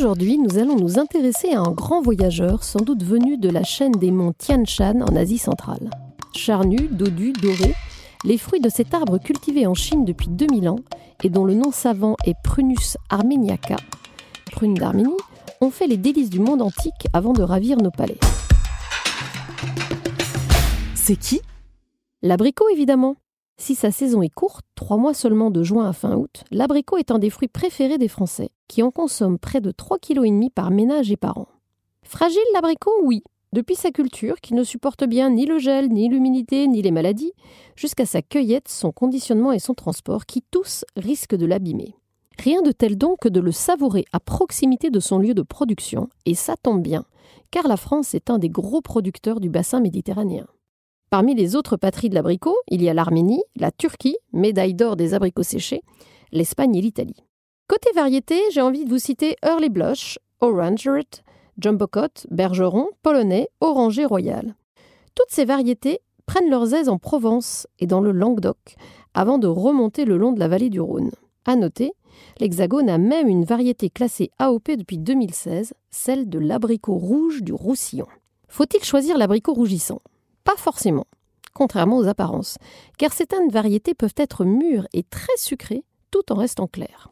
Aujourd'hui, nous allons nous intéresser à un grand voyageur, sans doute venu de la chaîne des monts Tian Shan en Asie centrale. Charnu, dodu, doré, les fruits de cet arbre cultivé en Chine depuis 2000 ans et dont le nom savant est Prunus armeniaca, prune d'Arménie, ont fait les délices du monde antique avant de ravir nos palais. C'est qui? L'abricot, évidemment. Si sa saison est courte, trois mois seulement de juin à fin août, l'abricot est un des fruits préférés des Français, qui en consomment près de 3,5 kg par ménage et par an. Fragile l'abricot, oui, depuis sa culture, qui ne supporte bien ni le gel, ni l'humidité, ni les maladies, jusqu'à sa cueillette, son conditionnement et son transport, qui tous risquent de l'abîmer. Rien de tel donc que de le savourer à proximité de son lieu de production, et ça tombe bien, car la France est un des gros producteurs du bassin méditerranéen. Parmi les autres patries de l'abricot, il y a l'Arménie, la Turquie, médaille d'or des abricots séchés, l'Espagne et l'Italie. Côté variété, j'ai envie de vous citer Early Blush, Orange Red, Jumbo Cot, Bergeron, Polonais, Oranger Royal. Toutes ces variétés prennent leurs aises en Provence et dans le Languedoc, avant de remonter le long de la vallée du Rhône. À noter, l'Hexagone a même une variété classée AOP depuis 2016, celle de l'abricot rouge du Roussillon. Faut-il choisir l'abricot rougissant? Pas forcément, contrairement aux apparences, car certaines variétés peuvent être mûres et très sucrées tout en restant claires.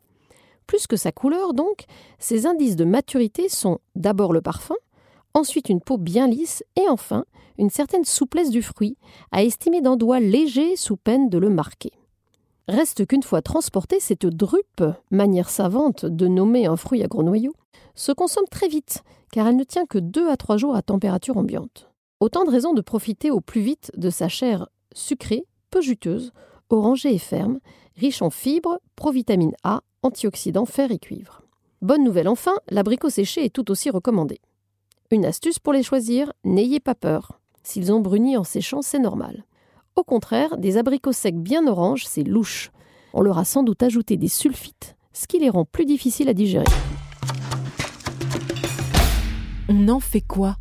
Plus que sa couleur, donc, ces indices de maturité sont d'abord le parfum, ensuite une peau bien lisse et enfin une certaine souplesse du fruit, à estimer d'un doigt léger sous peine de le marquer. Reste qu'une fois transportée, cette drupe, manière savante de nommer un fruit à gros noyaux, se consomme très vite, car elle ne tient que 2 à 3 jours à température ambiante. Autant de raisons de profiter au plus vite de sa chair sucrée, peu juteuse, orangée et ferme, riche en fibres, provitamine A, antioxydants, fer et cuivre. Bonne nouvelle enfin, l'abricot séché est tout aussi recommandé. Une astuce pour les choisir, n'ayez pas peur. S'ils ont bruni en séchant, c'est normal. Au contraire, des abricots secs bien oranges, c'est louche. On leur a sans doute ajouté des sulfites, ce qui les rend plus difficiles à digérer. On en fait quoi?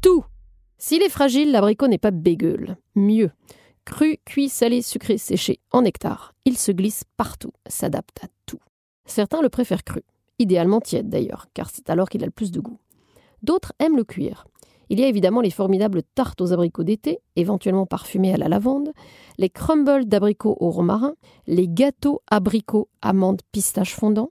Tout s'il est fragile, l'abricot n'est pas bégueule. Mieux. Cru, cuit, salé, sucré, séché, en nectar. Il se glisse partout, s'adapte à tout. Certains le préfèrent cru, idéalement tiède d'ailleurs, car c'est alors qu'il a le plus de goût. D'autres aiment le cuire. Il y a évidemment les formidables tartes aux abricots d'été, éventuellement parfumées à la lavande, les crumbles d'abricots au romarin, les gâteaux abricots, amandes, pistaches fondants,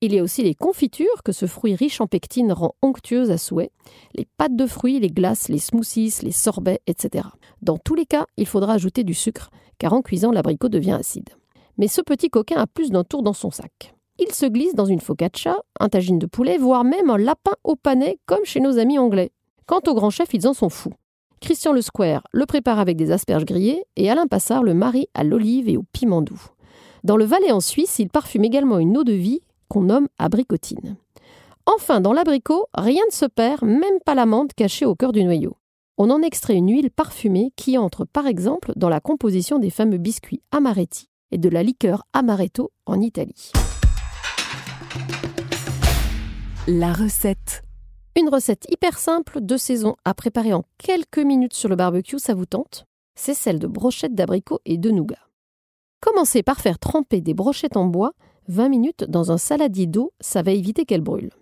il y a aussi les confitures que ce fruit riche en pectine rend onctueuse à souhait, les pâtes de fruits, les glaces, les smoothies, les sorbets, etc. Dans tous les cas, il faudra ajouter du sucre, car en cuisant, l'abricot devient acide. Mais ce petit coquin a plus d'un tour dans son sac. il se glisse dans une focaccia, un tagine de poulet, voire même un lapin au panais comme chez nos amis anglais. Quant au grand chef, ils en sont fous. Christian Le Square le prépare avec des asperges grillées et Alain Passard le marie à l'olive et au piment doux. Dans le Valais en Suisse, il parfume également une eau de vie qu'on nomme abricotine. Enfin, dans l'abricot, rien ne se perd, même pas l'amande cachée au cœur du noyau. On en extrait une huile parfumée qui entre par exemple dans la composition des fameux biscuits amaretti et de la liqueur amaretto en Italie. La recette. Une recette hyper simple de saison à préparer en quelques minutes sur le barbecue, ça vous tente? C'est celle de brochettes d'abricot et de nougat. Commencez par faire tremper des brochettes en bois 20 minutes dans un saladier d'eau, ça va éviter qu'elles brûlent.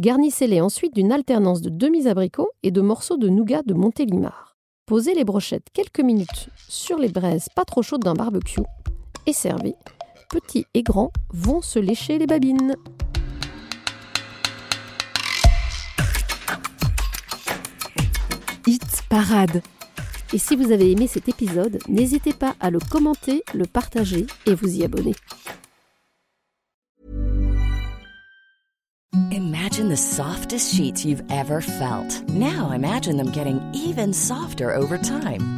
Garnissez-les ensuite d'une alternance de demi-abricots et de morceaux de nougat de Montélimar. Posez les brochettes quelques minutes sur les braises pas trop chaudes d'un barbecue et servez. Petits et grands vont se lécher les babines. Parade. Et si vous avez aimé cet épisode, n'hésitez pas à le commenter, le partager et vous y abonner. Imagine the softest sheets you've ever felt. Now imagine them getting even softer over time.